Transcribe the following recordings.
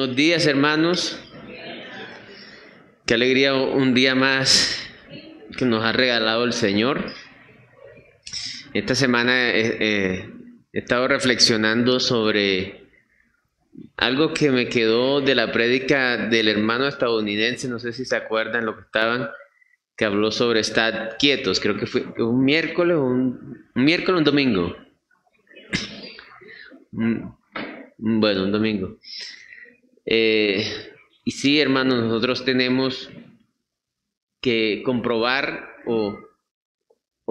Buenos días, hermanos. Qué alegría un día más que nos ha regalado el Señor. Esta semana eh, eh, he estado reflexionando sobre algo que me quedó de la prédica del hermano estadounidense, no sé si se acuerdan lo que estaban, que habló sobre estar quietos, creo que fue un miércoles, un, un miércoles, un domingo. Mm, bueno, un domingo. Eh, y sí, hermanos, nosotros tenemos que comprobar o,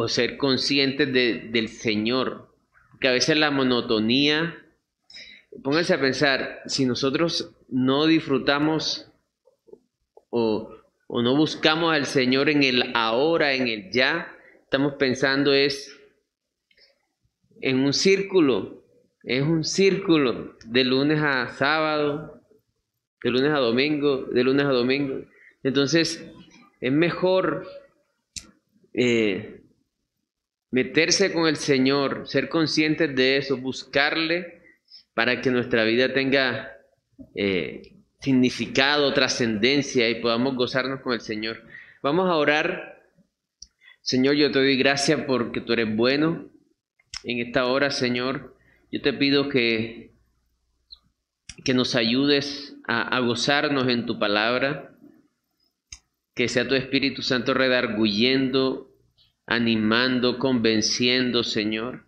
ser conscientes del Señor, que a veces la monotonía, pónganse a pensar, si nosotros no disfrutamos o, o no buscamos al Señor en el ahora, en el ya, estamos pensando es en un círculo, es un círculo de lunes a sábado, de lunes a domingo, de lunes a domingo. Entonces, es mejor eh, meterse con el Señor, ser conscientes de eso, buscarle para que nuestra vida tenga eh, significado, trascendencia y podamos gozarnos con el Señor. Vamos a orar. Señor, yo te doy gracias porque tú eres bueno. En esta hora, Señor, yo te pido que, que nos ayudes a, gozarnos en tu palabra, que sea tu Espíritu Santo redarguyendo, animando, convenciendo, Señor.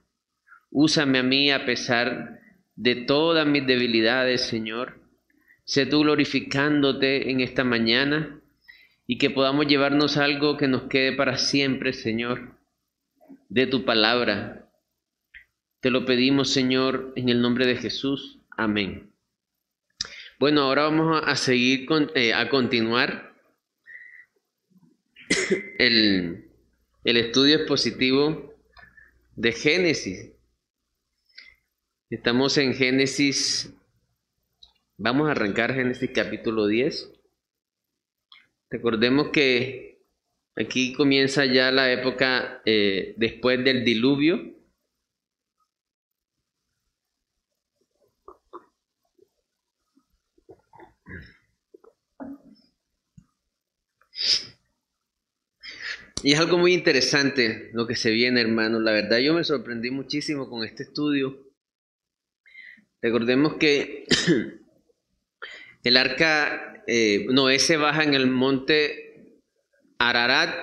Úsame a mí a pesar de todas mis debilidades, Señor. Sé tú glorificándote en esta mañana y que podamos llevarnos algo que nos quede para siempre, Señor, de tu palabra. Te lo pedimos, Señor, en el nombre de Jesús. Amén. Bueno, ahora vamos a seguir eh, a continuar el, el estudio expositivo de Génesis. Estamos en Génesis, vamos a arrancar Génesis capítulo 10. Recordemos que aquí comienza ya la época eh, después del diluvio. Y es algo muy interesante lo que se viene, hermano. La verdad yo me sorprendí muchísimo con este estudio. Recordemos que el arca eh, Noé se baja en el monte Ararat.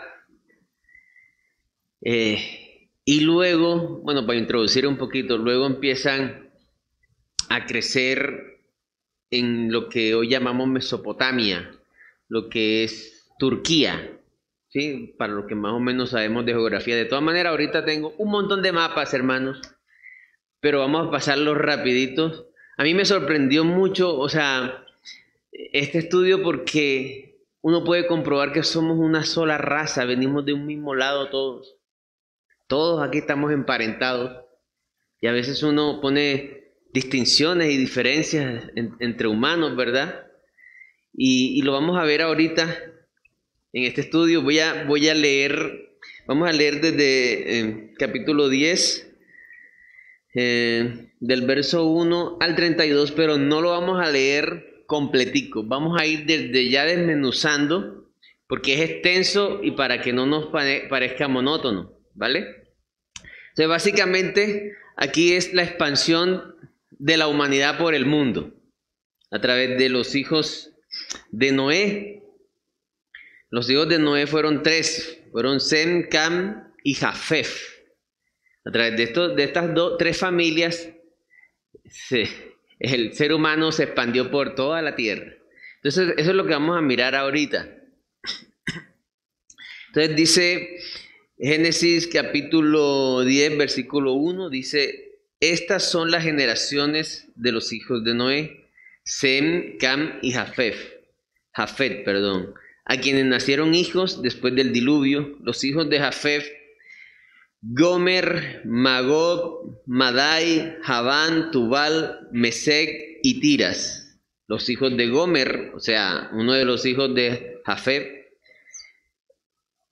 Eh, y luego, bueno, para introducir un poquito, luego empiezan a crecer en lo que hoy llamamos Mesopotamia, lo que es Turquía. ¿Sí? Para lo que más o menos sabemos de geografía. De todas maneras, ahorita tengo un montón de mapas, hermanos, pero vamos a pasarlos rapiditos. A mí me sorprendió mucho, o sea, este estudio porque uno puede comprobar que somos una sola raza, venimos de un mismo lado todos. Todos aquí estamos emparentados. Y a veces uno pone distinciones y diferencias entre humanos, ¿verdad? Y, y, lo vamos a ver ahorita en este estudio. Voy a, voy a leer, vamos a leer desde eh, capítulo 10, eh, del verso 1 al 32, pero no lo vamos a leer completico. Vamos a ir desde ya desmenuzando, porque es extenso y para que no nos parezca monótono, ¿vale? Entonces, básicamente, aquí es la expansión de la humanidad por el mundo, a través de los hijos de Noé, los hijos de Noé fueron tres, fueron Sem, Cam y Jafef. A través de, de estas dos, tres familias, el ser humano se expandió por toda la tierra. Entonces, eso es lo que vamos a mirar ahorita. Entonces dice Génesis capítulo 10, versículo 1, dice, estas son las generaciones de los hijos de Noé, Sem, Cam y Jafef. Jafet, perdón a quienes nacieron hijos después del diluvio, los hijos de Jafef, Gomer, Magog, Madai, Javán, Tubal, Mesec y Tiras. Los hijos de Gomer, o sea, uno de los hijos de Jafef,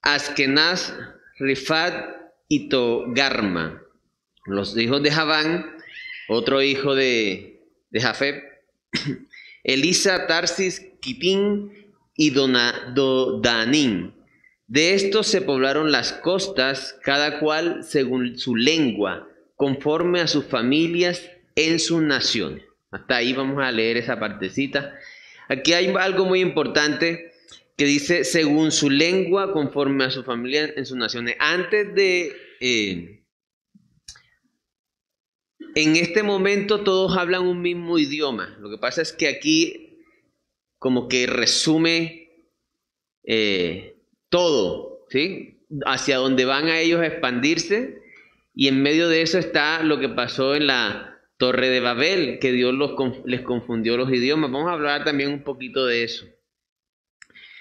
Askenaz, Rifat y Togarma. Los hijos de Javán, otro hijo de, de Elisa, Tarsis, Kitín y Dodanín. De estos se poblaron las costas, cada cual según su lengua, conforme a sus familias en sus naciones. Hasta ahí vamos a leer esa partecita. Aquí hay algo muy importante que dice según su lengua, conforme a su familia en sus naciones. Antes de... Eh, en este momento todos hablan un mismo idioma. Lo que pasa es que aquí como que resume eh, todo, ¿sí? Hacia donde van a ellos a expandirse. Y en medio de eso está lo que pasó en la Torre de Babel, que Dios les confundió los idiomas. Vamos a hablar también un poquito de eso.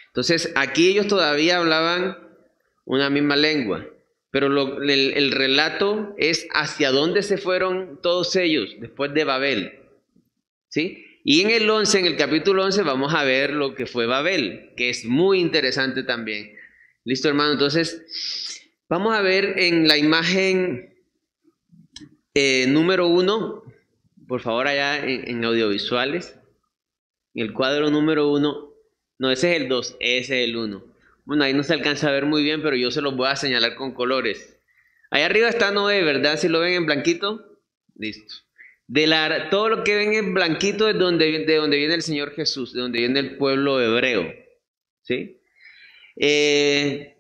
Entonces, aquí ellos todavía hablaban una misma lengua, pero el, relato es hacia dónde se fueron todos ellos después de Babel. ¿Sí? Y en el 11, en el capítulo 11, vamos a ver lo que fue Babel, que es muy interesante también. Listo, hermano. Entonces, vamos a ver en la imagen eh, número 1, por favor, allá en, en audiovisuales, en el cuadro número 1, no, ese es el 2, ese es el 1. Bueno, ahí no se alcanza a ver muy bien, pero yo se los voy a señalar con colores. Ahí arriba está Noé, ¿verdad? Si lo ven en blanquito, listo. De la, todo lo que ven en blanquito es donde, de donde viene el Señor Jesús, de donde viene el pueblo hebreo, ¿sí? Eh,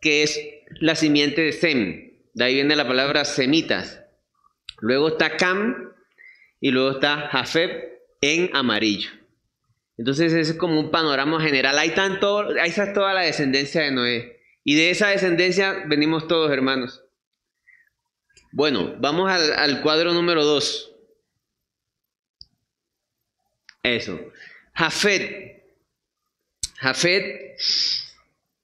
que es la simiente de Sem. De ahí viene la palabra semitas. Luego está Cam y luego está Jafet en amarillo. Entonces ese es como un panorama general. Ahí, tanto, ahí está toda la descendencia de Noé. Y de esa descendencia venimos todos, hermanos. Bueno, vamos al, cuadro número 2. Eso. Jafet. Jafet.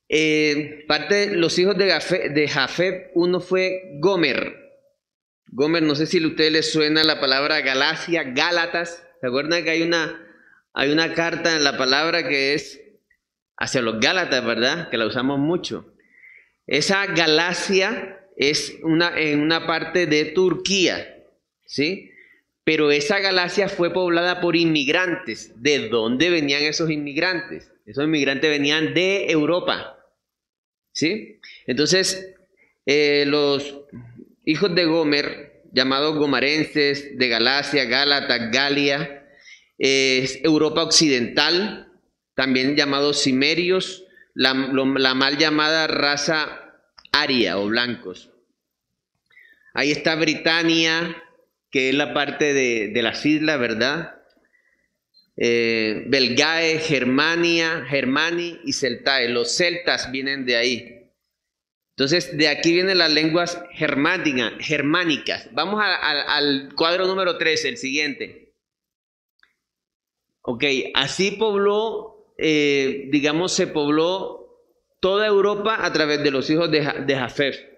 Eh, parte de los hijos de Jafet, uno fue Gomer. Gomer, no sé si a ustedes les suena la palabra Galacia, Gálatas. ¿Se acuerdan que hay una hay una carta en la palabra que es hacia los Gálatas, ¿verdad? Que la usamos mucho. Esa Galacia es una, en una parte de Turquía, ¿sí? Pero esa Galacia fue poblada por inmigrantes. ¿De dónde venían esos inmigrantes? Esos inmigrantes venían de Europa, ¿sí? Entonces, eh, los hijos de Gomer, llamados gomarenses, de Galacia, Gálata, Galia, Europa Occidental, también llamados cimerios, la, mal llamada raza aria o blancos. Ahí está Britania, que es la parte de, las islas, ¿verdad? Eh, Belgae, Germania, Germani y Celtae. Los celtas vienen de ahí. Entonces, de aquí vienen las lenguas germánicas. Vamos al cuadro número 13, el siguiente. Ok, así pobló, eh, digamos, se pobló toda Europa a través de los hijos de, de.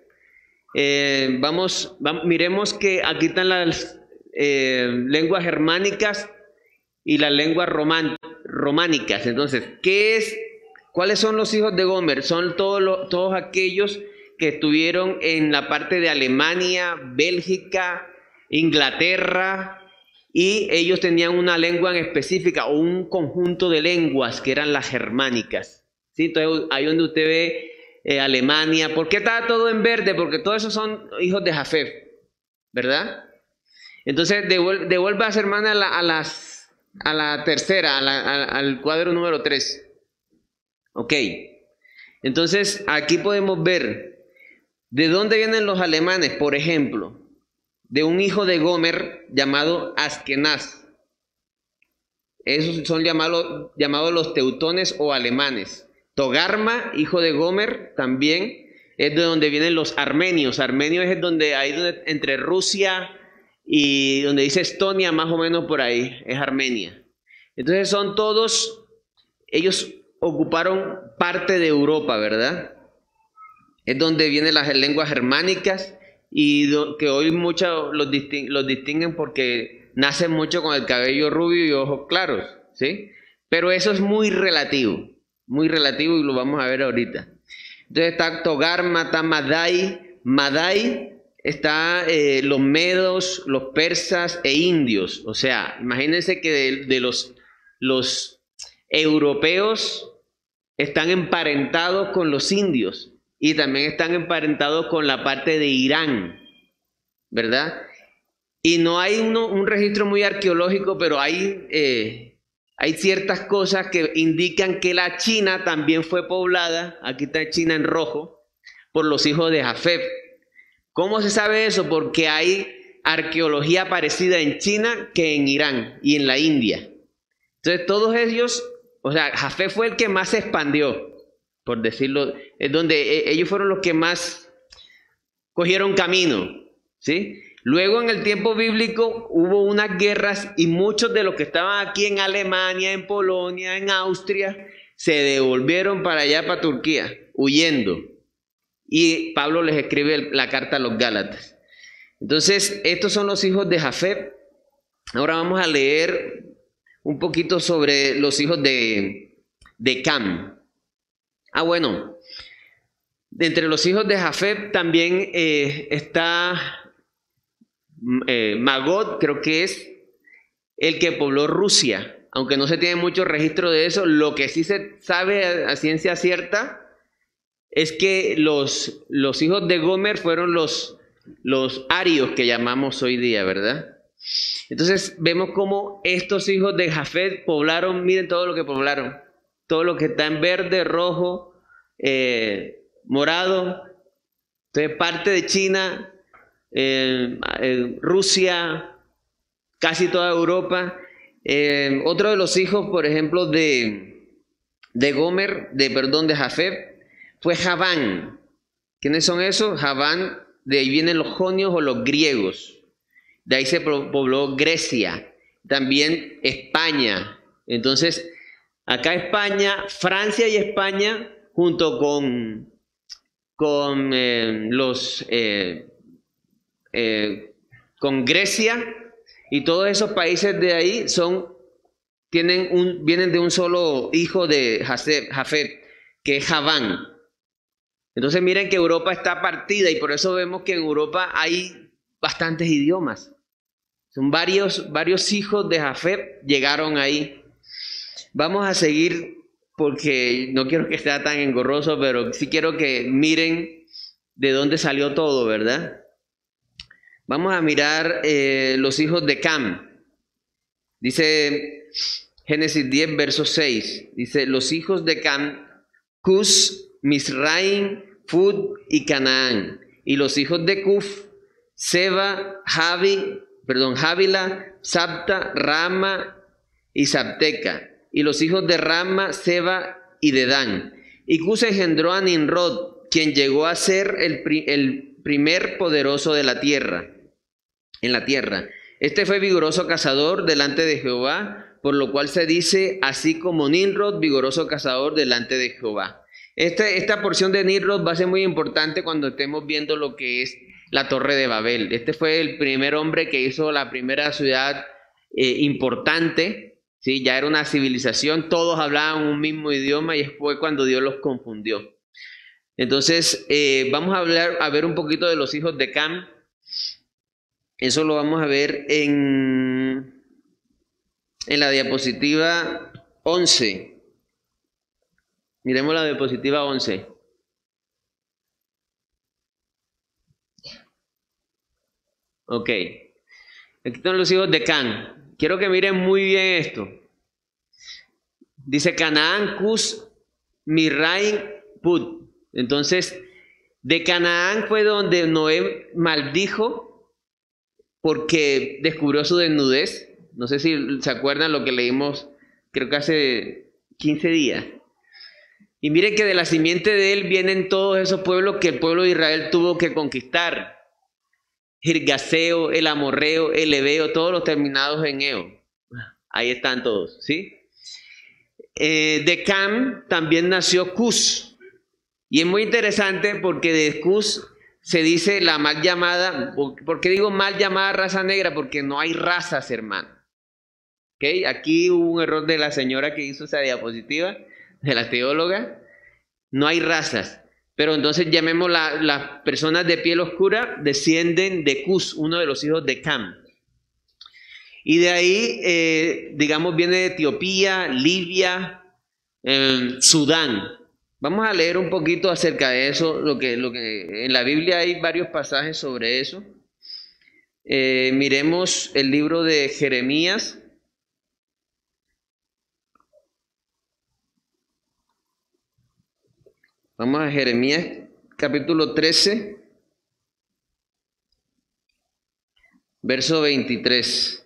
Eh, vamos, miremos que aquí están las eh, lenguas germánicas y las lenguas románicas. Entonces, ¿qué es? ¿Cuáles son los hijos de Gomer? Son todos, todos aquellos que estuvieron en la parte de Alemania, Bélgica, Inglaterra, y ellos tenían una lengua en específica o un conjunto de lenguas que eran las germánicas. ¿sí? Entonces ahí donde usted ve eh, Alemania, ¿por qué está todo en verde? Porque todos esos son hijos de Jafef, ¿verdad? Entonces devuelve, a hermana a la, a, las, a la tercera, al cuadro número 3. Ok. Entonces aquí podemos ver de dónde vienen los alemanes, por ejemplo de un hijo de Gomer llamado Askenaz. Esos son llamados los teutones o alemanes. Togarma, hijo de Gomer, también es de donde vienen los armenios. Armenios es donde hay entre Rusia y donde dice Estonia, más o menos por ahí, es Armenia. Entonces son todos, ellos ocuparon parte de Europa, ¿verdad? Es donde vienen las lenguas germánicas y que hoy muchos los, distinguen porque nacen mucho con el cabello rubio y ojos claros, ¿sí? Pero eso es muy relativo, muy relativo y lo vamos a ver ahorita. Entonces está Togar, Mata, Madai, Madai está eh, los medos, los persas e indios. O sea, imagínense que de, los los europeos están emparentados con los indios y también están emparentados con la parte de Irán, ¿verdad? Y no hay un registro muy arqueológico, pero hay, eh, hay ciertas cosas que indican que la China también fue poblada, aquí está China en rojo, por los hijos de Jafet. ¿Cómo se sabe eso? Porque hay arqueología parecida en China que en Irán y en la India. Entonces todos ellos, o sea, Jafé fue el que más se expandió, por decirlo, es donde e, ellos fueron los que más cogieron camino, ¿sí? Luego en el tiempo bíblico hubo unas guerras y muchos de los que estaban aquí en Alemania, en Polonia, en Austria, se devolvieron para allá, para Turquía, huyendo. Y Pablo les escribe la carta a los Gálatas. Entonces, estos son los hijos de Jafet. Ahora vamos a leer un poquito sobre los hijos de, de Cam. Ah, bueno. Entre los hijos de Jafet también eh, está eh, Magod, creo que es el que pobló Rusia. Aunque no se tiene mucho registro de eso, lo que sí se sabe a, ciencia cierta es que los, los hijos de Gomer fueron los los arios que llamamos hoy día, ¿verdad? Entonces vemos cómo estos hijos de Jafet poblaron, miren todo lo que poblaron, todo lo que está en verde, rojo, eh, morado, entonces parte de China, eh, eh, Rusia, casi toda Europa. otro de los hijos, por ejemplo, de, de Gomer, de perdón, de Jafet, fue Javán. ¿Quiénes son esos? Javán de ahí vienen los jonios o los griegos. De ahí se pobló Grecia, también España. Entonces, acá España, Francia y España, junto con, con eh, los eh, eh, con Grecia y todos esos países de ahí son tienen un, vienen de un solo hijo de Jafet, que es Javán. Entonces miren que Europa está partida y por eso vemos que en Europa hay bastantes idiomas. Son varios, varios hijos de Jafet llegaron ahí. Vamos a seguir porque no quiero que sea tan engorroso, pero sí quiero que miren de dónde salió todo, ¿verdad? Vamos a mirar eh, los hijos de Cam. Dice Génesis 10, verso 6. Dice, los hijos de Cam, Cus, Misraim, Fud y Canaán. Y los hijos de Cuf, Seba, Javi, perdón, Javila, Sabta, Rama y Sabteca. Y los hijos de Rama, Seba y Dedán. Y Cus engendró a Ninrod, quien llegó a ser el primer poderoso de la tierra, en la tierra. Este fue vigoroso cazador delante de Jehová, por lo cual se dice, así como Ninrod, vigoroso cazador delante de Jehová. Este, esta porción de Nirrod va a ser muy importante cuando estemos viendo lo que es la Torre de Babel. Este fue el primer hombre que hizo la primera ciudad eh, importante, ¿sí? ya era una civilización, todos hablaban un mismo idioma y fue cuando Dios los confundió. Entonces, eh, vamos a, hablar, a ver un poquito de los hijos de Cam. Eso lo vamos a ver en, en la diapositiva 11. Miremos la diapositiva 11. Ok. Aquí están los hijos de Can. Quiero que miren muy bien esto. Dice Canaán, Cus, Mirraim, Put. Entonces, de Canaán fue donde Noé maldijo porque descubrió su desnudez. No sé si se acuerdan lo que leímos, creo que hace 15 días. Y mire que de la simiente de él vienen todos esos pueblos que el pueblo de Israel tuvo que conquistar. Girgaseo, el Amorreo, el Ebeo, todos los terminados en Eo. Ahí están todos, ¿sí? Eh, de Cam también nació Cus. Y es muy interesante porque de Cus se dice la mal llamada, ¿por qué digo mal llamada raza negra? Porque no hay razas, hermano. ¿Okay? Aquí hubo un error de la señora que hizo esa diapositiva de la teóloga, no hay razas. Pero entonces llamemos las personas de piel oscura, descienden de Cus, uno de los hijos de Cam. Y de ahí, eh, digamos, viene Etiopía, Libia, em, Sudán. Vamos a leer un poquito acerca de eso, lo que, lo que en la Biblia hay varios pasajes sobre eso. Eh, miremos el libro de Jeremías. Vamos a Jeremías capítulo 13, verso 23.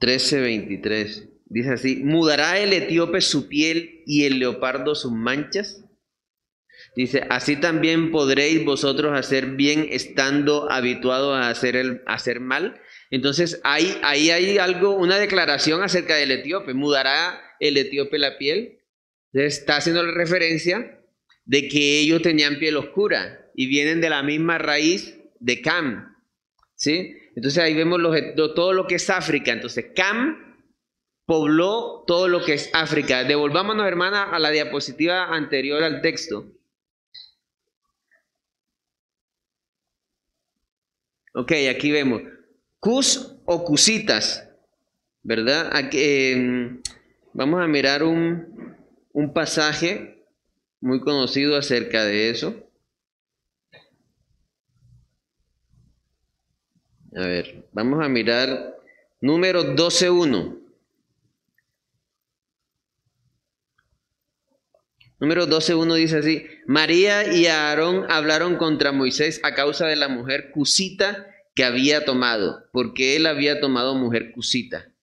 Trece veintitrés. Dice así, ¿mudará el etíope su piel y el leopardo sus manchas? Dice, así también podréis vosotros hacer bien estando habituados a hacer, el, hacer mal. Entonces ahí, ahí hay algo, una declaración acerca del etíope. ¿Mudará el etíope la piel? está haciendo la referencia de que ellos tenían piel oscura y vienen de la misma raíz de Cam. ¿Sí? Entonces ahí vemos todo lo que es África. Entonces Cam pobló todo lo que es África. Devolvámonos, hermana, a la diapositiva anterior al texto. Ok, aquí vemos. Cus o cusitas, ¿verdad? Em, vamos a mirar un, un pasaje muy conocido acerca de eso. A ver, vamos a mirar número 12.1. Número 12.1 dice así, María y Aarón hablaron contra Moisés a causa de la mujer cusita que había tomado, porque él había tomado mujer cusita.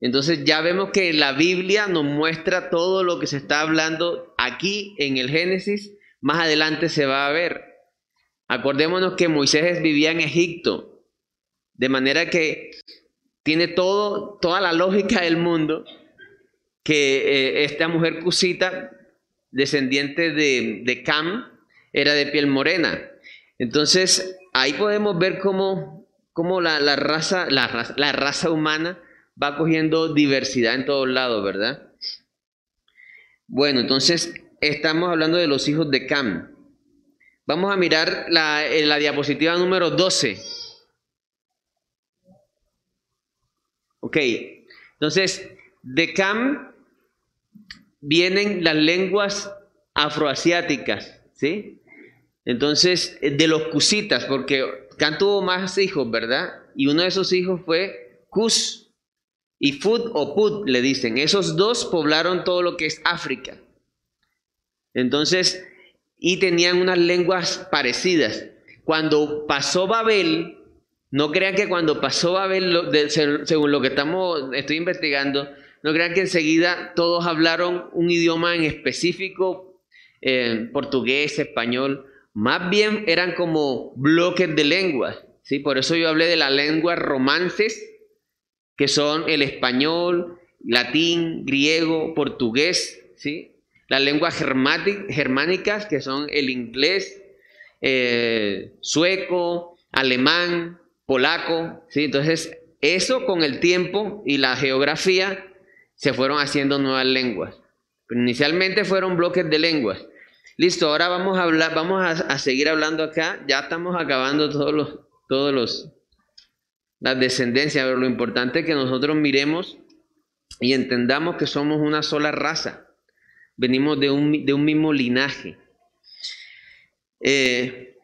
Entonces ya vemos que la Biblia nos muestra todo lo que se está hablando aquí en el Génesis, más adelante se va a ver. Acordémonos que Moisés vivía en Egipto, de manera que tiene todo, toda la lógica del mundo que eh, esta mujer cusita descendiente de, de Cam, era de piel morena. Entonces, ahí podemos ver cómo, cómo la, raza, la, raza, la raza humana va cogiendo diversidad en todos lados, ¿verdad? Bueno, entonces estamos hablando de los hijos de Cam. Vamos a mirar la, en la diapositiva número 12. Ok, entonces de Cam vienen las lenguas afroasiáticas, ¿sí? Entonces, eh, de los cusitas, porque Can tuvo más hijos, ¿verdad? Y uno de esos hijos fue Cus y Fud o Put, le dicen. Esos dos poblaron todo lo que es África. Entonces, y tenían unas lenguas parecidas. Cuando pasó Babel, no crean que cuando pasó Babel, según lo que estamos, estoy investigando, no crean que enseguida todos hablaron un idioma en específico, eh, portugués, español. Más bien eran como bloques de lenguas. ¿sí? Por eso yo hablé de las lenguas romances, que son el español, latín, griego, portugués. ¿sí? Las lenguas germánicas, que son el inglés, eh, sueco, alemán, polaco. ¿sí? Entonces, eso con el tiempo y la geografía se fueron haciendo nuevas lenguas. Pero inicialmente fueron bloques de lenguas. Listo, ahora vamos a hablar, vamos a, seguir hablando acá. Ya estamos acabando todos los, todos los, las descendencias, pero lo importante es que nosotros miremos y entendamos que somos una sola raza. Venimos de un, de un mismo linaje. Eh,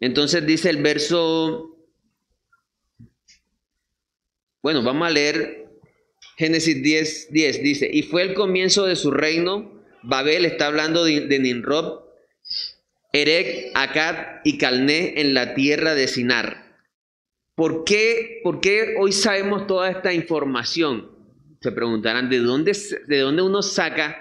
entonces dice el verso, bueno, vamos a leer Génesis 10, 10 dice, y fue el comienzo de su reino. Babel está hablando de, de Nimrod, Erec, Akkad y Calné en la tierra de Sinar. ¿Por qué, ¿Por qué hoy sabemos toda esta información? Se preguntarán, ¿de dónde, ¿de dónde uno saca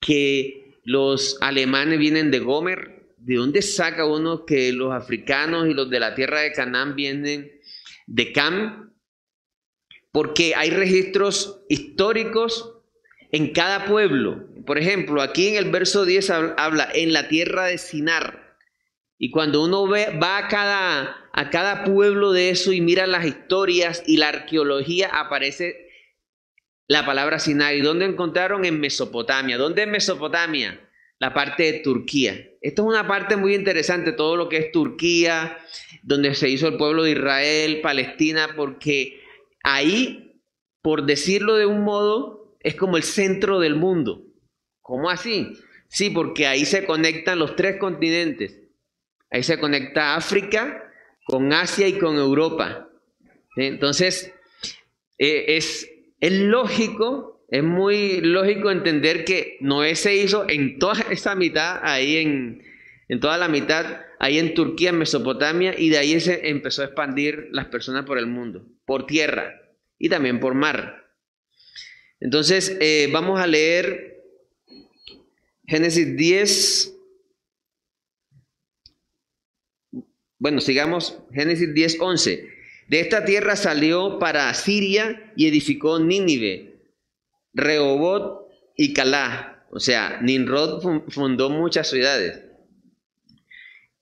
que los alemanes vienen de Gomer? ¿De dónde saca uno que los africanos y los de la tierra de Canaán vienen de Cam? Porque hay registros históricos en cada pueblo. Por ejemplo, aquí en el verso 10 habla en la tierra de Sinar. Y cuando uno va a cada, a cada pueblo de eso y mira las historias y la arqueología, aparece la palabra Sinar. ¿Y dónde encontraron? En Mesopotamia. ¿Dónde es Mesopotamia? la parte de Turquía. Esto es una parte muy interesante, todo lo que es Turquía, donde se hizo el pueblo de Israel, Palestina, porque ahí, por decirlo de un modo, es como el centro del mundo. ¿Cómo así? Sí, porque ahí se conectan los tres continentes. Ahí se conecta África con Asia y con Europa. Entonces, eh, es, lógico, es muy lógico entender que Noé se hizo en toda esa mitad, ahí en, en toda la mitad, ahí en Turquía, en Mesopotamia, y de ahí se empezó a expandir las personas por el mundo, por tierra y también por mar. Entonces, eh, vamos a leer Génesis 10. Bueno, sigamos. Génesis 10, 11. De esta tierra salió para Siria y edificó Nínive, Rehobot y Calá. O sea, Nimrod fundó muchas ciudades.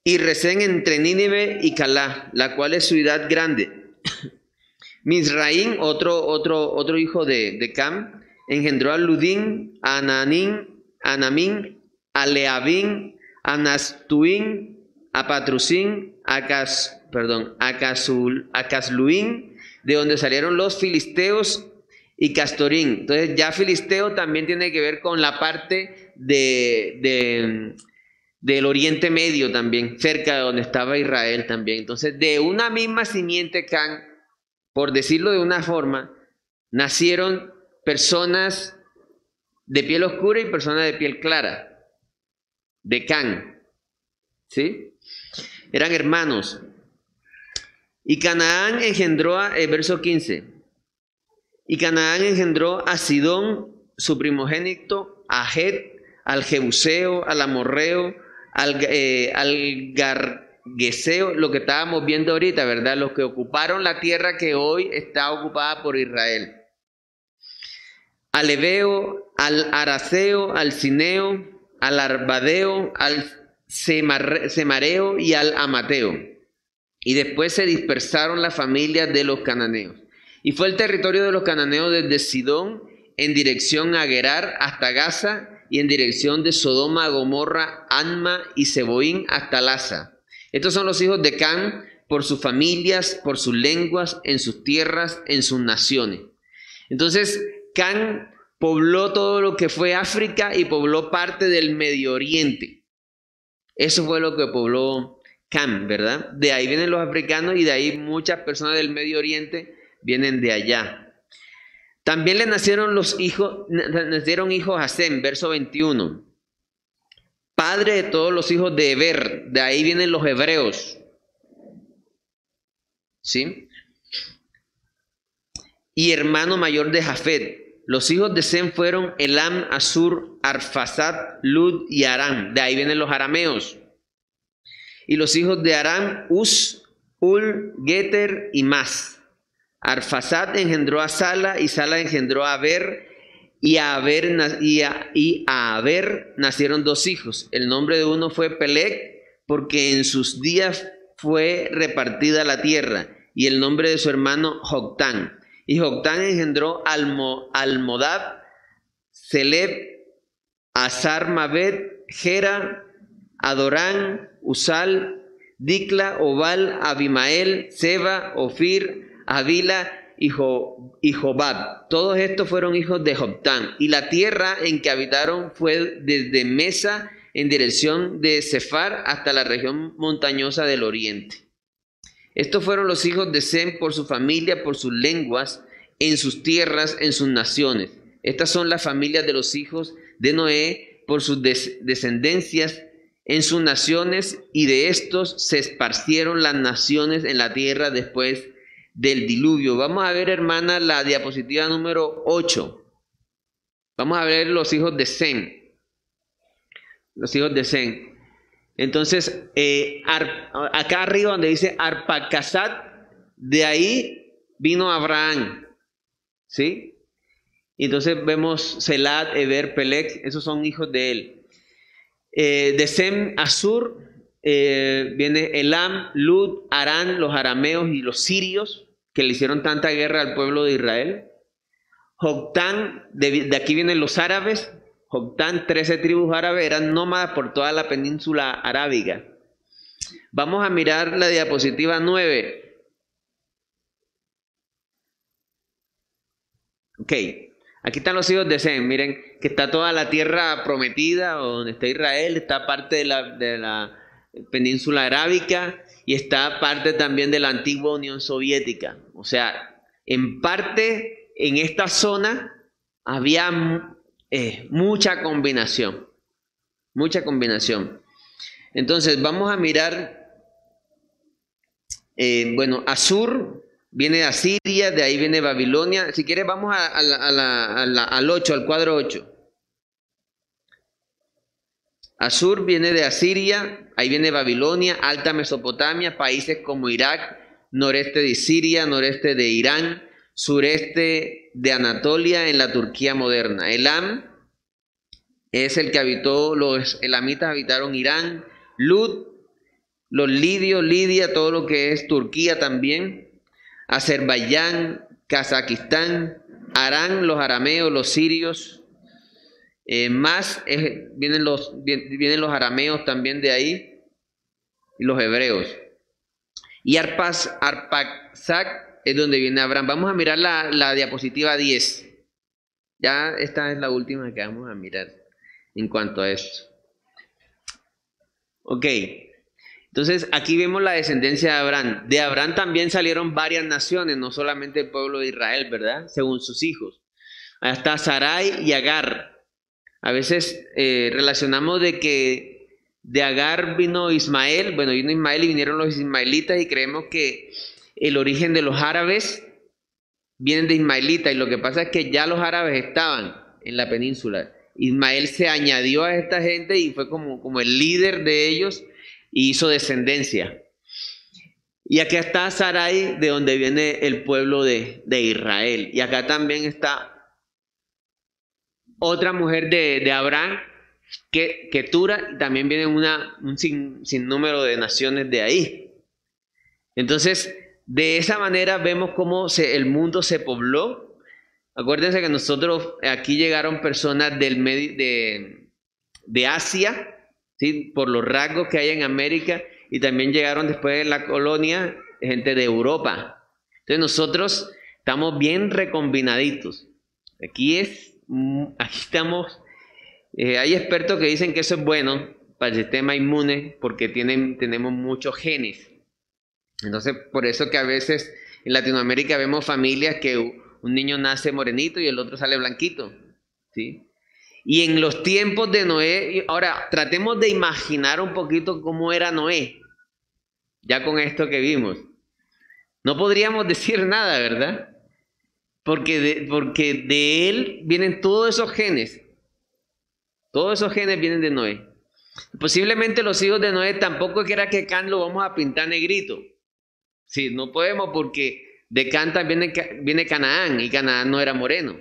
Y recén entre Nínive y Calá, la cual es ciudad grande. Misraín, otro, otro, otro hijo de, de Cam, engendró a Ludín, a Ananín, a Anamín, a Leabín, a Nastuín, a Patrusín, a Cas, perdón, a, Casul, a Casluín, de donde salieron los filisteos y Castorín. Entonces ya filisteo también tiene que ver con la parte de, de, del Oriente Medio también, cerca de donde estaba Israel también. Entonces de una misma simiente Can, por decirlo de una forma, nacieron personas de piel oscura y personas de piel clara, de Can. ¿Sí? Eran hermanos. Y Canaán engendró a, el verso 15. Y Canaán engendró a Sidón, su primogénito, a Het, al Jebuseo, al Amorreo, al, eh, al Gargeseo, lo que estábamos viendo ahorita, ¿verdad? Los que ocuparon la tierra que hoy está ocupada por Israel. Al Ebeo, al Araceo, al Cineo, al Arbadeo, al Semareo y al Amateo. Y después se dispersaron las familias de los cananeos. Y fue el territorio de los cananeos desde Sidón en dirección a Gerar hasta Gaza y en dirección de Sodoma, Gomorra, Anma y Seboín hasta Laza. Estos son los hijos de Can por sus familias, por sus lenguas, en sus tierras, en sus naciones. Entonces, Can pobló todo lo que fue África y pobló parte del Medio Oriente. Eso fue lo que pobló Cam, ¿verdad? De ahí vienen los africanos y de ahí muchas personas del Medio Oriente vienen de allá. También le nacieron los hijos, nacieron hijos a Sem, verso 21. Padre de todos los hijos de Eber, de ahí vienen los hebreos. ¿Sí? Y hermano mayor de Jafet. Los hijos de Sem fueron Elam, Asur, Arfasad, Lud y Aram. De ahí vienen los arameos. Y los hijos de Aram, Us, Ul, Geter y Mas. Arfasad engendró a Sala y Sala engendró a Aber y a Aber, y a, Aber nacieron dos hijos. El nombre de uno fue Pelec porque en sus días fue repartida la tierra y el nombre de su hermano Joctán. Y Joctán engendró Almo, Almodab, Celeb, Azar Mabed, Gera, Adorán, Usal, Dikla, Obal, Abimael, Seba, Ofir, Avila y, Jobab. Todos estos fueron hijos de Jobtán. Y la tierra en que habitaron fue desde Mesa en dirección de Cefar hasta la región montañosa del oriente. Estos fueron los hijos de Sem por su familia, por sus lenguas, en sus tierras, en sus naciones. Estas son las familias de los hijos de Noé por sus descendencias en sus naciones, y de estos se esparcieron las naciones en la tierra después del diluvio. Vamos a ver, hermana, la diapositiva número 8. Vamos a ver los hijos de Zen. Los hijos de Zen. Entonces, eh, acá arriba donde dice Arpacasat, de ahí vino Abraham. ¿Sí? Y entonces vemos Selat, Eber, Pelec, esos son hijos de él. Eh, de Sem, Asur, eh, viene Elam, Lud, Arán, los arameos y los sirios que le hicieron tanta guerra al pueblo de Israel. Joctán, de, aquí vienen los árabes, Joctán, 13 tribus árabes eran nómadas por toda la península arábiga. Vamos a mirar la diapositiva 9. Ok, aquí están los hijos de Sem. Miren que está toda la tierra prometida, donde está Israel, está parte de la, de la península arábica y está parte también de la antigua Unión Soviética. O sea, en parte en esta zona había eh, mucha combinación, mucha combinación. Entonces vamos a mirar, eh, bueno, Asur viene de Asiria, de ahí viene Babilonia. Si quieres vamos al 8, al cuadro 8. Asur viene de Asiria, ahí viene Babilonia, Alta Mesopotamia, países como Irak, noreste de Siria, noreste de Irán, sureste de Anatolia en la Turquía moderna. Elam es el que habitó, los elamitas habitaron Irán, Lud, los lidios, Lidia, todo lo que es Turquía también, Azerbaiyán, Kazajistán, Arán, los arameos, los sirios, eh, más vienen, los, vienen los arameos también de ahí, y los hebreos. Y Arpas, Arpaxac es donde viene Abraham. Vamos a mirar la, diapositiva 10. Ya esta es la última que vamos a mirar en cuanto a esto. Ok, entonces aquí vemos la descendencia de Abraham. De Abraham también salieron varias naciones, no solamente el pueblo de Israel, ¿verdad? Según sus hijos. Hasta Sarai y Agar. A veces eh, relacionamos de que de Agar vino Ismael, bueno, vino Ismael y vinieron los ismaelitas y creemos que el origen de los árabes viene de Ismaelita y lo que pasa es que ya los árabes estaban en la península. Ismael se añadió a esta gente y fue como, como el líder de ellos y hizo descendencia. Y aquí está Sarai, de donde viene el pueblo de, Israel. Y acá también está otra mujer de, Abraham, que, que Tura, también viene una, un sinnúmero de naciones de ahí. Entonces, de esa manera vemos cómo el mundo se pobló. Acuérdense que nosotros aquí llegaron personas del de, de Asia, ¿sí? por los rasgos que hay en América, y también llegaron después de la colonia gente de Europa. Entonces nosotros estamos bien recombinaditos. Aquí es, mm, aquí estamos, eh, hay expertos que dicen que eso es bueno para el sistema inmune porque tienen, tenemos muchos genes. Entonces, por eso que a veces en Latinoamérica vemos familias que un niño nace morenito y el otro sale blanquito, ¿sí? Y en los tiempos de Noé, ahora tratemos de imaginar un poquito cómo era Noé, ya con esto que vimos. No podríamos decir nada, ¿verdad? Porque de, porque de él vienen todos esos genes. Todos esos genes vienen de Noé. Posiblemente los hijos de Noé tampoco quiera que Can lo vamos a pintar negrito. Sí, no podemos porque de Can viene, viene Canaán y Canaán no era moreno.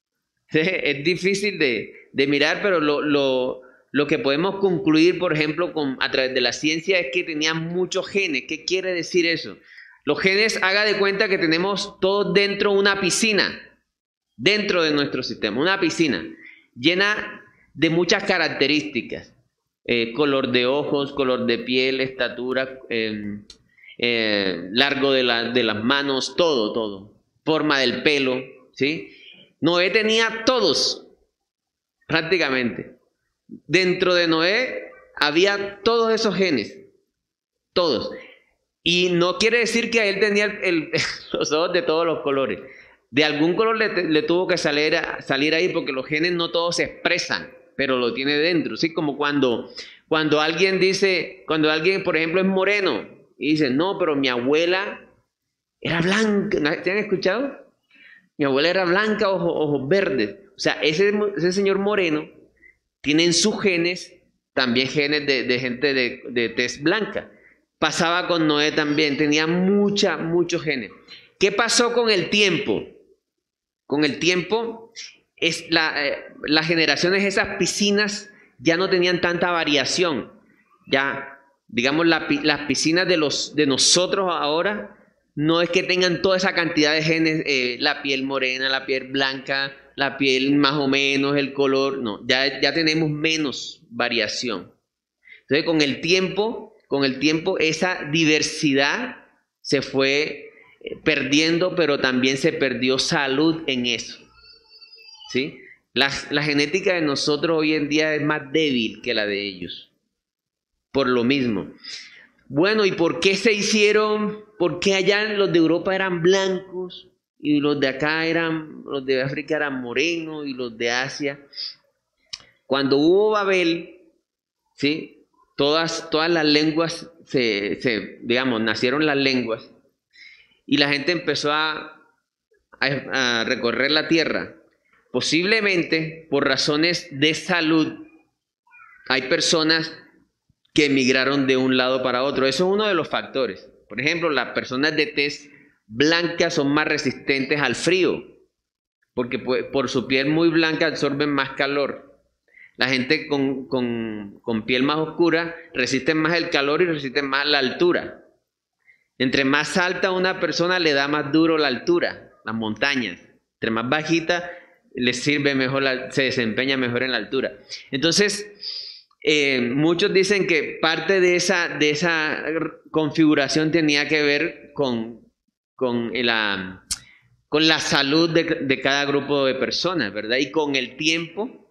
Es difícil de, mirar, pero lo, lo, que podemos concluir, por ejemplo, con, a través de la ciencia es que tenían muchos genes. ¿Qué quiere decir eso? Los genes, haga de cuenta que tenemos todos dentro una piscina, dentro de nuestro sistema, una piscina llena de muchas características. Eh, color de ojos, color de piel, estatura, em, eh, largo de, de las manos, todo, todo. Forma del pelo, ¿sí? Noé tenía todos, prácticamente. Dentro de Noé había todos esos genes, todos. Y no quiere decir que él tenía los ojos de todos los colores. De algún color le, tuvo que salir, salir, ahí porque los genes no todos se expresan, pero lo tiene dentro. ¿sí? Como cuando, cuando alguien dice, cuando alguien, por ejemplo, es moreno, y dicen, no, pero mi abuela era blanca. ¿Te escuchado? Mi abuela era blanca, ojos, verdes. O sea, ese, ese, señor moreno tiene en sus genes también genes de, gente de, de tez blanca. Pasaba con Noé también, tenía mucha, muchos genes. ¿Qué pasó con el tiempo? Con el tiempo, es la, eh, las generaciones, esas piscinas ya no tenían tanta variación. Ya digamos, las piscinas de, los, de nosotros ahora no es que tengan toda esa cantidad de genes, eh, la piel morena, la piel blanca, la piel más o menos, el color, no, ya, ya tenemos menos variación. Entonces con el tiempo, con el tiempo esa diversidad se fue eh, perdiendo, pero también se perdió salud en eso. ¿Sí? La, la, genética de nosotros hoy en día es más débil que la de ellos. Por lo mismo. Bueno, ¿y por qué se hicieron? ¿Por qué allá los de Europa eran blancos y los de acá eran, los de África eran morenos y los de Asia? Cuando hubo Babel, ¿sí? Todas, todas las lenguas, se, se, digamos, nacieron las lenguas y la gente empezó a, a recorrer la tierra. Posiblemente por razones de salud, hay personas que emigraron de un lado para otro. Eso es uno de los factores. Por ejemplo, las personas de tez blanca son más resistentes al frío, porque por su piel muy blanca absorben más calor. La gente con, con piel más oscura resiste más el calor y resiste más la altura. Entre más alta una persona le da más duro la altura, las montañas. Entre más bajita le sirve mejor, se desempeña mejor en la altura. Entonces, eh, muchos dicen que parte de esa, de esa configuración tenía que ver con, con, la, con la salud de, cada grupo de personas, ¿verdad? Y con el tiempo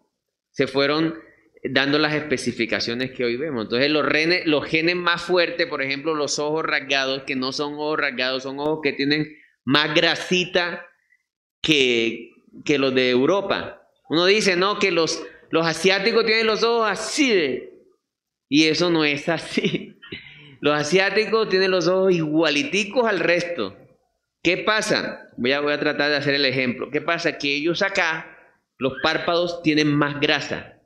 se fueron dando las especificaciones que hoy vemos. Entonces los, los genes más fuertes, por ejemplo, los ojos rasgados, que no son ojos rasgados, son ojos que tienen más grasita que, que los de Europa. Uno dice, no, que los los asiáticos tienen los ojos así Y eso no es así. Los asiáticos tienen los ojos igualiticos al resto. ¿Qué pasa? Voy a, voy a tratar de hacer el ejemplo. ¿Qué pasa? Que ellos acá, los párpados tienen más grasa.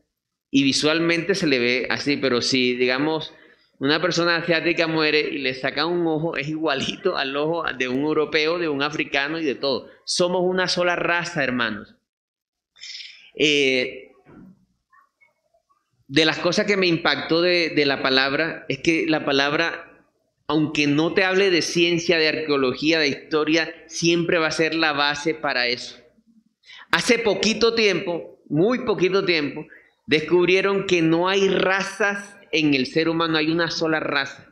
Y visualmente se le ve así, pero si, digamos, una persona asiática muere y le saca un ojo, es igualito al ojo de un europeo, de un africano y de todo. Somos una sola raza, hermanos. Eh, de las cosas que me impactó de, la palabra es que la palabra, aunque no te hable de ciencia, de arqueología, de historia, siempre va a ser la base para eso. Hace poquito tiempo, muy poquito tiempo, descubrieron que no hay razas en el ser humano, hay una sola raza.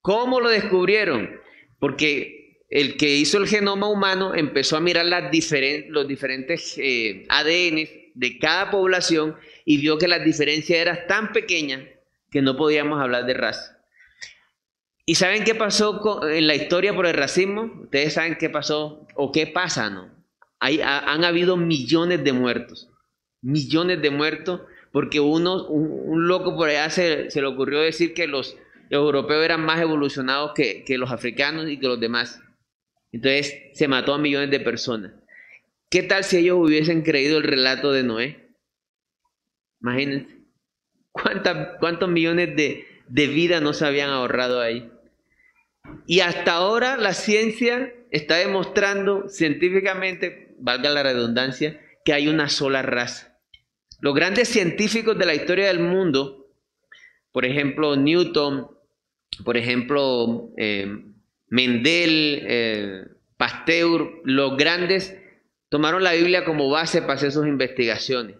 ¿Cómo lo descubrieron? Porque el que hizo el genoma humano empezó a mirar los diferentes eh, ADN de cada población y vio que las diferencias eran tan pequeñas que no podíamos hablar de raza. ¿Y saben qué pasó en la historia por el racismo? Ustedes saben qué pasó o qué pasa, ¿no? Hay, han habido millones de muertos, millones de muertos, porque uno, un, loco por allá se, le ocurrió decir que los, europeos eran más evolucionados que, que los africanos y que los demás. Entonces se mató a millones de personas. ¿Qué tal si ellos hubiesen creído el relato de Noé? Imagínense. ¿Cuántos millones de, de vidas no se habían ahorrado ahí? Y hasta ahora la ciencia está demostrando científicamente, valga la redundancia, que hay una sola raza. Los grandes científicos de la historia del mundo, por ejemplo Newton, por ejemplo eh, Mendel, eh, Pasteur, los grandes tomaron la Biblia como base para hacer sus investigaciones.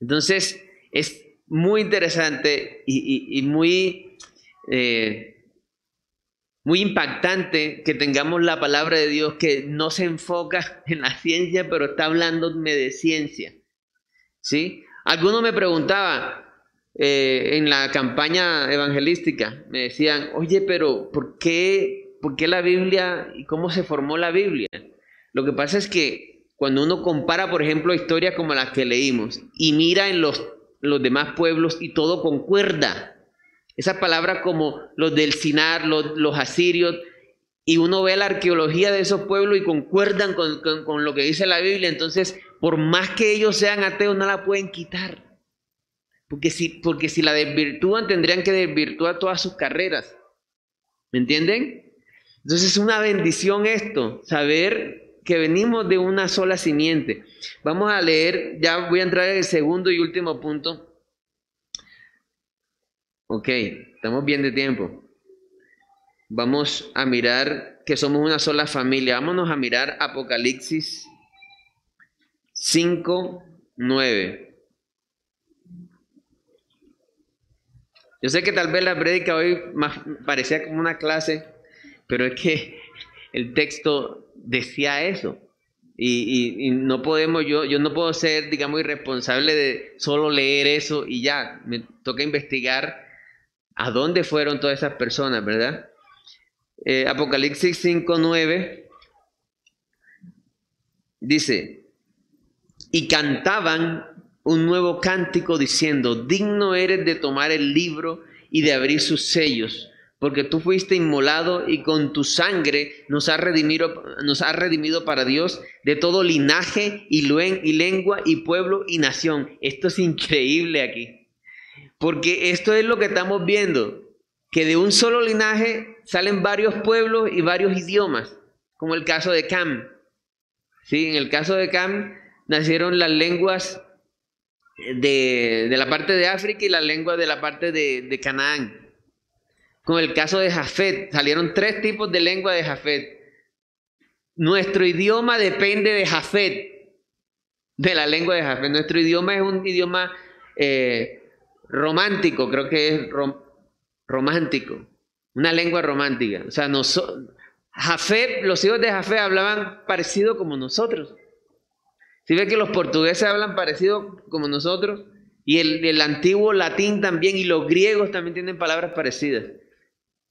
Entonces, es muy interesante y, muy, eh, muy impactante que tengamos la palabra de Dios que no se enfoca en la ciencia, pero está hablándome de ciencia. ¿Sí? Algunos me preguntaban eh, en la campaña evangelística, me decían, oye, pero ¿por qué, ¿por qué la Biblia y cómo se formó la Biblia? Lo que pasa es que cuando uno compara, por ejemplo, historias como las que leímos y mira en los, los demás pueblos y todo concuerda. Esas palabras como los del Sinar, los, asirios, y uno ve la arqueología de esos pueblos y concuerdan con, lo que dice la Biblia, entonces, por más que ellos sean ateos, no la pueden quitar. Porque si, porque si la desvirtúan, tendrían que desvirtuar todas sus carreras. ¿Me entienden? Entonces es una bendición esto, saber que venimos de una sola simiente. Vamos a leer, ya voy a entrar en el segundo y último punto. Ok, estamos bien de tiempo. Vamos a mirar que somos una sola familia. Vámonos a mirar Apocalipsis 5, 9. Yo sé que tal vez la prédica hoy más parecía como una clase, pero es que el texto decía eso. Y, no podemos, yo, yo no puedo ser, digamos, irresponsable de solo leer eso y ya. Me toca investigar a dónde fueron todas esas personas, ¿verdad? Eh, Apocalipsis 5, 9 dice, y cantaban un nuevo cántico diciendo, digno eres de tomar el libro y de abrir sus sellos, porque tú fuiste inmolado y con tu sangre nos has redimido, nos has redimido para Dios de todo linaje y, y lengua y pueblo y nación. Esto es increíble aquí, porque esto es lo que estamos viendo, que de un solo linaje salen varios pueblos y varios idiomas, como el caso de Cam. ¿Sí? En el caso de Cam nacieron las lenguas de, la parte de África y las lenguas de la parte de, de Canaán. Con el caso de Jafet, salieron tres tipos de lengua de Jafet. Nuestro idioma depende de Jafet, de la lengua de Jafet. Nuestro idioma es un idioma eh, romántico, creo que es romántico, una lengua romántica. O sea, Jafet, los hijos de Jafet hablaban parecido como nosotros. Si ve que los portugueses hablan parecido como nosotros, y el, el antiguo latín también, y los griegos también tienen palabras parecidas.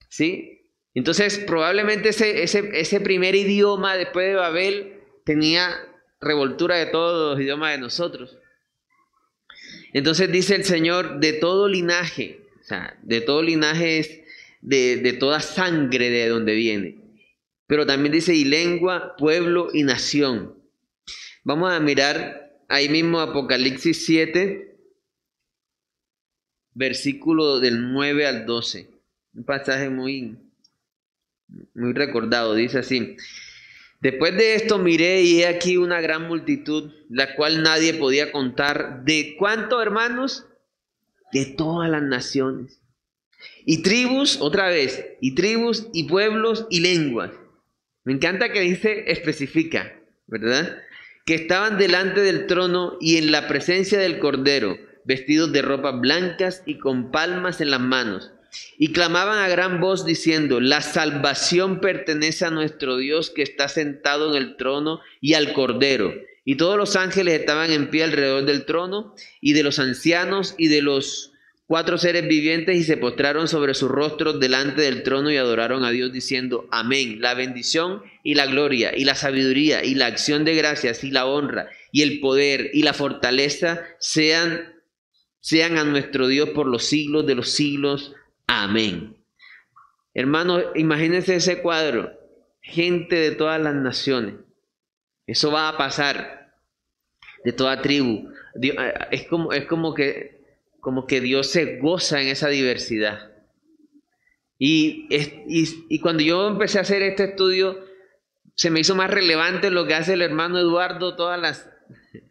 ¿Sí? Entonces, probablemente ese, ese, primer idioma después de Babel tenía revoltura de todos los idiomas de nosotros. Entonces dice el Señor, de todo linaje, o sea, de todo linaje es de, de toda sangre de donde viene. Pero también dice, y lengua, pueblo y nación. Vamos a mirar ahí mismo Apocalipsis 7, versículo del 9 al 12. Un pasaje muy, muy recordado. Dice así. Después de esto miré y he aquí una gran multitud, la cual nadie podía contar. ¿De cuántos hermanos? De todas las naciones. Y tribus, otra vez, y tribus y pueblos y lenguas. Me encanta que dice, especifica, ¿verdad? Que estaban delante del trono y en la presencia del Cordero, vestidos de ropas blancas y con palmas en las manos y clamaban a gran voz diciendo, la salvación pertenece a nuestro Dios que está sentado en el trono y al Cordero. Y todos los ángeles estaban en pie alrededor del trono y de los ancianos y de los cuatro seres vivientes y se postraron sobre sus rostros delante del trono y adoraron a Dios diciendo, amén, la bendición y la gloria y la sabiduría y la acción de gracias y la honra y el poder y la fortaleza sean sean a nuestro Dios por los siglos de los siglos. Amén. Hermanos, imagínense ese cuadro. Gente de todas las naciones. Eso va a pasar. De toda tribu. Eh, es como, es como, que, como que Dios se goza en esa diversidad. Y, cuando yo empecé a hacer este estudio, se me hizo más relevante lo que hace el hermano Eduardo todas las,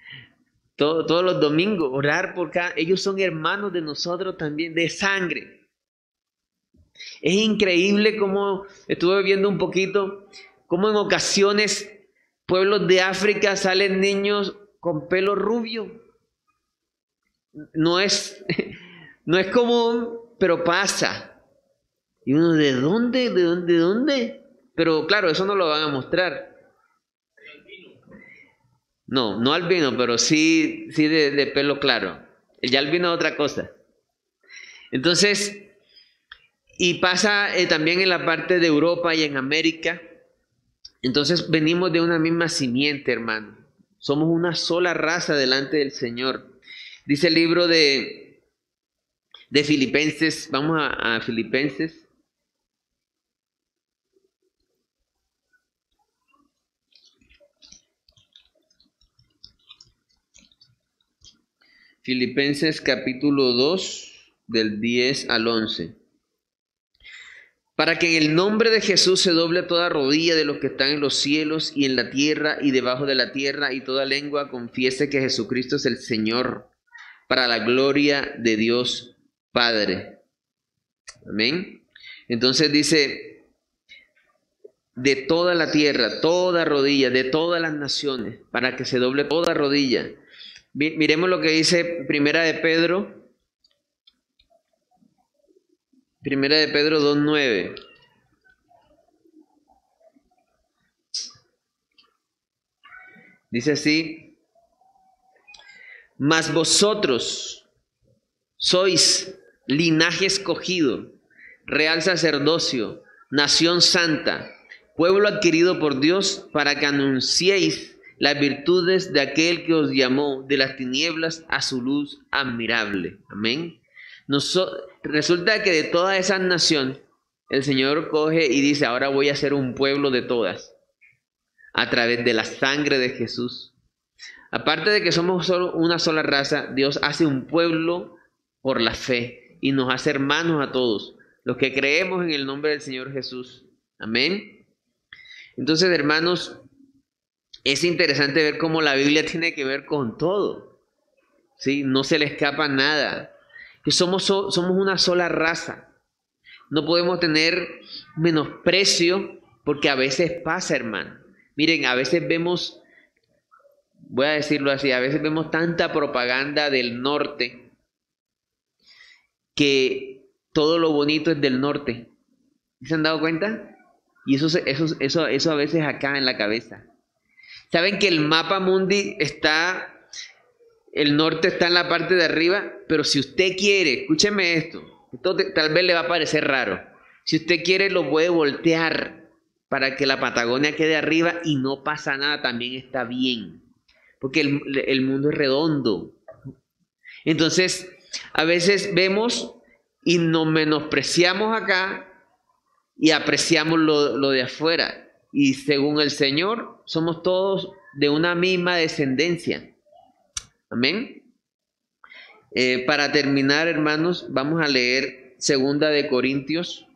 todos los domingos, orar por cada... Ellos son hermanos de nosotros también, de sangre. Es increíble cómo estuve viendo un poquito, cómo en ocasiones pueblos de África salen niños con pelo rubio. No es, no es común, pero pasa. Y uno, ¿de dónde? ¿De dónde? ¿De dónde? Pero claro, eso no lo van a mostrar. No, no albino, pero sí, sí de, pelo claro. El albino es otra cosa. Entonces, y pasa eh, también en la parte de Europa y en América. Entonces venimos de una misma simiente, hermano. Somos una sola raza delante del Señor. Dice el libro de, de Filipenses, vamos a, a Filipenses. Filipenses capítulo 2 del 10 al 11 para que en el nombre de Jesús se doble toda rodilla de los que están en los cielos y en la tierra y debajo de la tierra y toda lengua confiese que Jesucristo es el Señor, para la gloria de Dios Padre. Amén. Entonces dice, de toda la tierra, toda rodilla, de todas las naciones, para que se doble toda rodilla. Miremos lo que dice Primera de Pedro, Primera de Pedro 2.9. Dice así, mas vosotros sois linaje escogido, real sacerdocio, nación santa, pueblo adquirido por Dios para que anunciéis las virtudes de aquel que os llamó de las tinieblas a su luz admirable. Amén. resulta que de toda esa nación, el Señor coge y dice, ahora voy a ser un pueblo de todas, a través de la sangre de Jesús. Aparte de que somos solo una sola raza, Dios hace un pueblo por la fe y nos hace hermanos a todos, los que creemos en el nombre del Señor Jesús. Amén. Entonces, hermanos, es interesante ver cómo la Biblia tiene que ver con todo. ¿sí? No se le escapa nada. Que somos, somos una sola raza. No podemos tener menosprecio porque a veces pasa, hermano. Miren, a veces vemos, voy a decirlo así, a veces vemos tanta propaganda del norte que todo lo bonito es del norte. ¿Se han dado cuenta? Y eso, eso, eso, eso a veces acá en la cabeza. Saben que el mapa mundi está, el norte está en la parte de arriba, pero si usted quiere, escúcheme esto, esto tal vez le va a parecer raro. Si usted quiere, lo puede voltear para que la Patagonia quede arriba y no pasa nada, también está bien. Porque el, mundo es redondo. Entonces, a veces vemos y nos menospreciamos acá y apreciamos lo, de afuera. Y según el Señor, somos todos de una misma descendencia. Amén. Eh, para terminar, hermanos, vamos a leer Segunda de Corintios.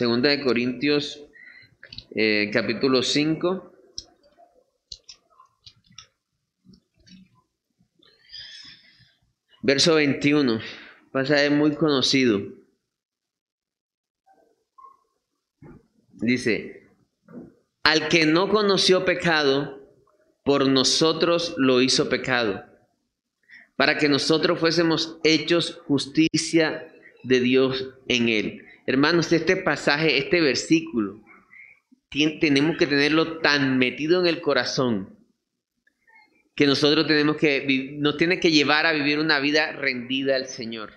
Segunda de Corintios, eh, capítulo 5. Verso 21, pasaje muy conocido. Dice, al que no conoció pecado, por nosotros lo hizo pecado, para que nosotros fuésemos hechos justicia de Dios en él. Hermanos, este pasaje, este versículo, tenemos que tenerlo tan metido en el corazón que nosotros tenemos que, nos tiene que llevar a vivir una vida rendida al Señor.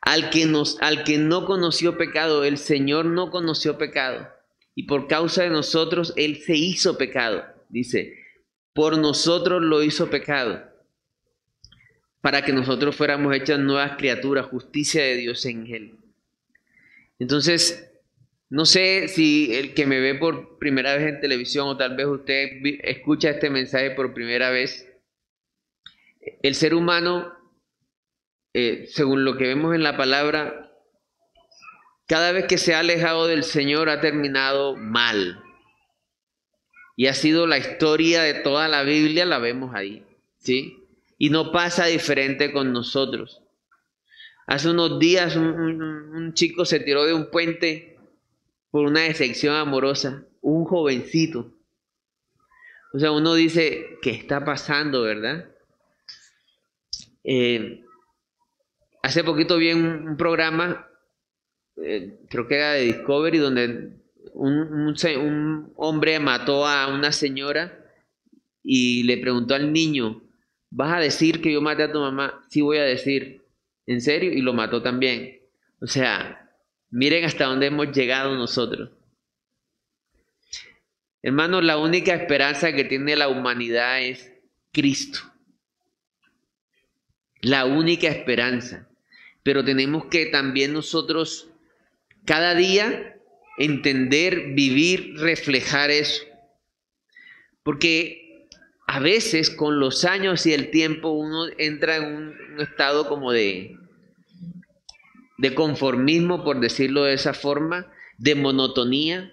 Al que, nos, al que no conoció pecado, el Señor no conoció pecado. Y por causa de nosotros, Él se hizo pecado. Dice, por nosotros lo hizo pecado. Para que nosotros fuéramos hechas nuevas criaturas, justicia de Dios en Él. Entonces, no sé si el que me ve por primera vez en televisión o tal vez usted escucha este mensaje por primera vez. El ser humano, eh, según lo que vemos en la palabra, cada vez que se ha alejado del Señor ha terminado mal. Y ha sido la historia de toda la Biblia, la vemos ahí. ¿sí? Y no pasa diferente con nosotros. Hace unos días un chico se tiró de un puente por una decepción amorosa, un jovencito. O sea, uno dice, ¿qué está pasando, verdad? Eh, hace poquito vi un, programa, eh, creo que era de Discovery, donde un, un, hombre mató a una señora y le preguntó al niño, ¿vas a decir que yo maté a tu mamá? Sí voy a decir, ¿en serio? Y lo mató también. O sea, Miren hasta dónde hemos llegado nosotros. Hermanos, la única esperanza que tiene la humanidad es Cristo. La única esperanza. Pero tenemos que también nosotros cada día entender, vivir, reflejar eso. Porque a veces con los años y el tiempo uno entra en un, estado como de, de conformismo, por decirlo de esa forma, de monotonía.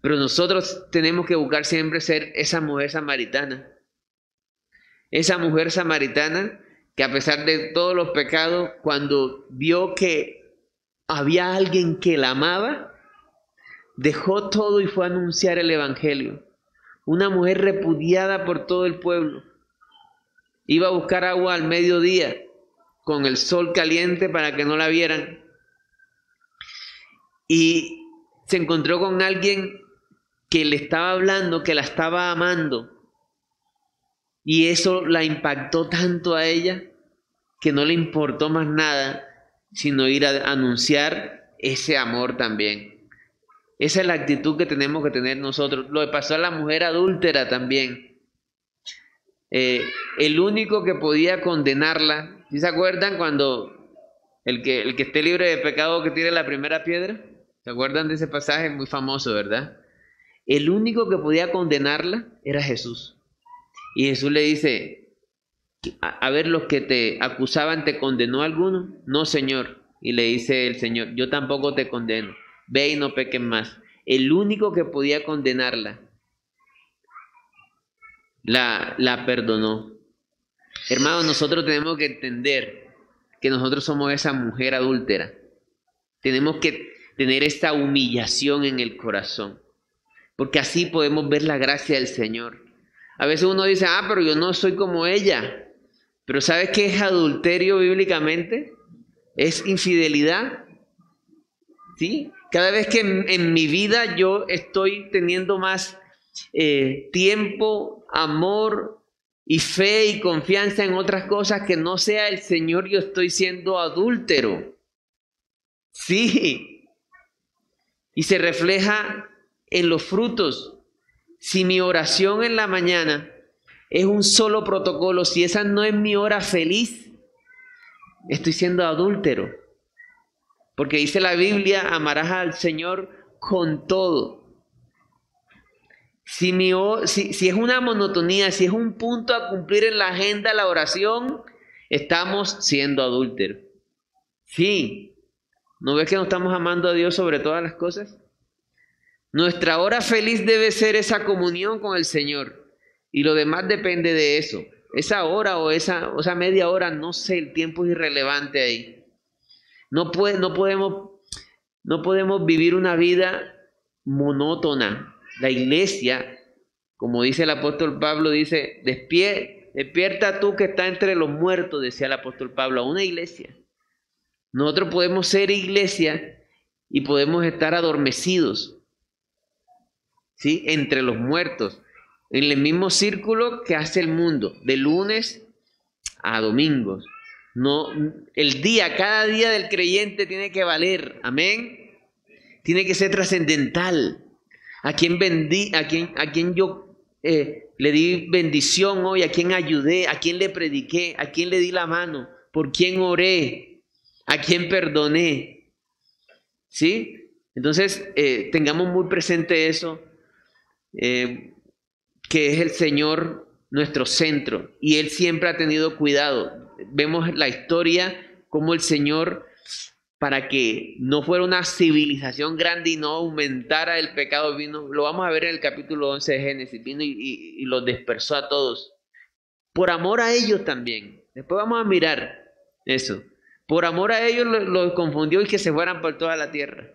Pero nosotros tenemos que buscar siempre ser esa mujer samaritana. Esa mujer samaritana que a pesar de todos los pecados, cuando vio que había alguien que la amaba, dejó todo y fue a anunciar el Evangelio. Una mujer repudiada por todo el pueblo. Iba a buscar agua al mediodía con el sol caliente para que no la vieran. Y se encontró con alguien que le estaba hablando, que la estaba amando. Y eso la impactó tanto a ella que no le importó más nada sino ir a anunciar ese amor también. Esa es la actitud que tenemos que tener nosotros. Lo que pasó a la mujer adúltera también. Eh, el único que podía condenarla ¿Sí se acuerdan cuando el que, el que esté libre de pecado que tire la primera piedra? ¿Se acuerdan de ese pasaje muy famoso, verdad? El único que podía condenarla era Jesús. Y Jesús le dice, a, ver, los que te acusaban, ¿te condenó alguno? No, Señor. Y le dice el Señor, yo tampoco te condeno. Ve y no peques más. El único que podía condenarla, la, la perdonó. Hermanos, nosotros tenemos que entender que nosotros somos esa mujer adúltera. Tenemos que tener esta humillación en el corazón, porque así podemos ver la gracia del Señor. A veces uno dice, ah, pero yo no soy como ella. Pero ¿sabes qué es adulterio bíblicamente? Es infidelidad. ¿Sí? Cada vez que en, mi vida yo estoy teniendo más eh, tiempo, amor, y fe y confianza en otras cosas que no sea el Señor, yo estoy siendo adúltero. Sí. Y se refleja en los frutos. Si mi oración en la mañana es un solo protocolo, si esa no es mi hora feliz, estoy siendo adúltero. Porque dice la Biblia, amarás al Señor con todo. Si, si, es una monotonía, si es un punto a cumplir en la agenda la oración, estamos siendo adúlteros. Sí. ¿No ves que no estamos amando a Dios sobre todas las cosas? Nuestra hora feliz debe ser esa comunión con el Señor. Y lo demás depende de eso. Esa hora o esa, o media hora, no sé, el tiempo es irrelevante ahí. No, puede, no, podemos, no podemos vivir una vida monótona. La iglesia, como dice el apóstol Pablo, dice, despierta tú que estás entre los muertos, decía el apóstol Pablo, a una iglesia. Nosotros podemos ser iglesia y podemos estar adormecidos, ¿sí? Entre los muertos, en el mismo círculo que hace el mundo, de lunes a domingos. No, el día, cada día del creyente tiene que valer, amén. Tiene que ser trascendental a quien, vendí, a quien, a yo eh, le di bendición hoy, a quien ayudé, a quien le prediqué, a quien le di la mano, por quien oré, a quien perdoné. ¿Sí? Entonces, eh, tengamos muy presente eso, eh, que es el Señor nuestro centro y Él siempre ha tenido cuidado. Vemos la historia, como el Señor para que no fuera una civilización grande y no aumentara el pecado, vino, lo vamos a ver en el capítulo 11 de Génesis, vino y, los dispersó a todos. Por amor a ellos también. Después vamos a mirar eso. Por amor a ellos los confundió y que se fueran por toda la tierra.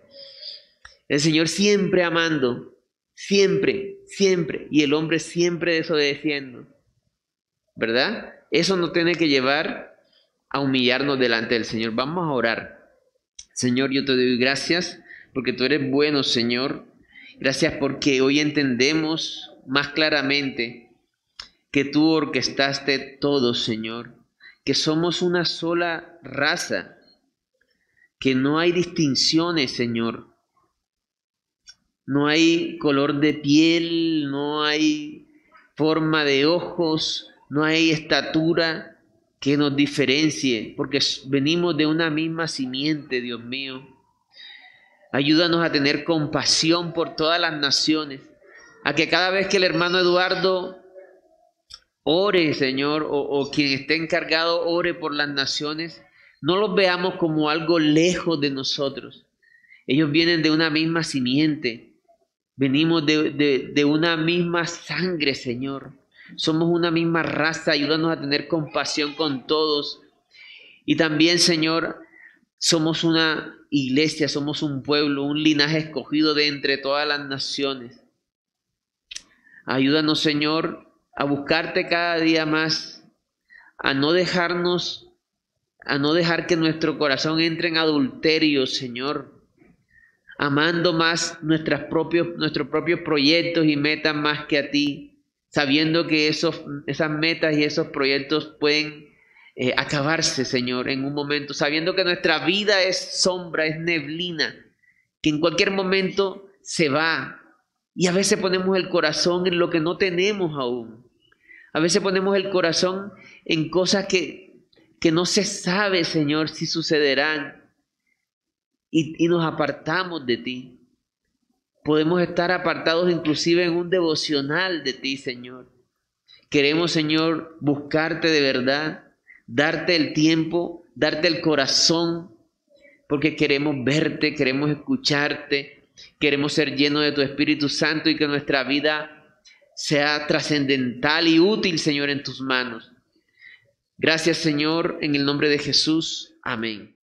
El Señor siempre amando, siempre, siempre, y el hombre siempre desobedeciendo. ¿Verdad? Eso nos tiene que llevar a humillarnos delante del Señor. Vamos a orar. Señor, yo te doy gracias porque tú eres bueno, Señor. Gracias porque hoy entendemos más claramente que tú orquestaste todo, Señor, que somos una sola raza, que no hay distinciones, Señor. No hay color de piel, no hay forma de ojos, no hay estatura, que nos diferencie, porque venimos de una misma simiente, Dios mío. Ayúdanos a tener compasión por todas las naciones, a que cada vez que el hermano Eduardo ore, Señor, o, quien esté encargado ore por las naciones, no los veamos como algo lejos de nosotros. Ellos vienen de una misma simiente, venimos de, de una misma sangre, Señor. Somos una misma raza, ayúdanos a tener compasión con todos. Y también, Señor, somos una iglesia, somos un pueblo, un linaje escogido de entre todas las naciones. Ayúdanos, Señor, a buscarte cada día más, a no dejarnos, a no dejar que nuestro corazón entre en adulterio, Señor, amando más nuestras propios, nuestros propios proyectos y metas más que a ti, sabiendo que esos, esas metas y esos proyectos pueden eh, acabarse, Señor, en un momento, sabiendo que nuestra vida es sombra, es neblina, que en cualquier momento se va. Y a veces ponemos el corazón en lo que no tenemos aún. A veces ponemos el corazón en cosas que, que no se sabe, Señor, si sucederán. Y, y nos apartamos de ti. Podemos estar apartados inclusive en un devocional de ti, Señor. Queremos, Señor, buscarte de verdad darte el tiempo, darte el corazón, porque queremos verte, queremos escucharte, queremos ser llenos de tu Espíritu Santo y que nuestra vida sea trascendental y útil, Señor, en tus manos. Gracias, Señor, en el nombre de Jesús. Amén.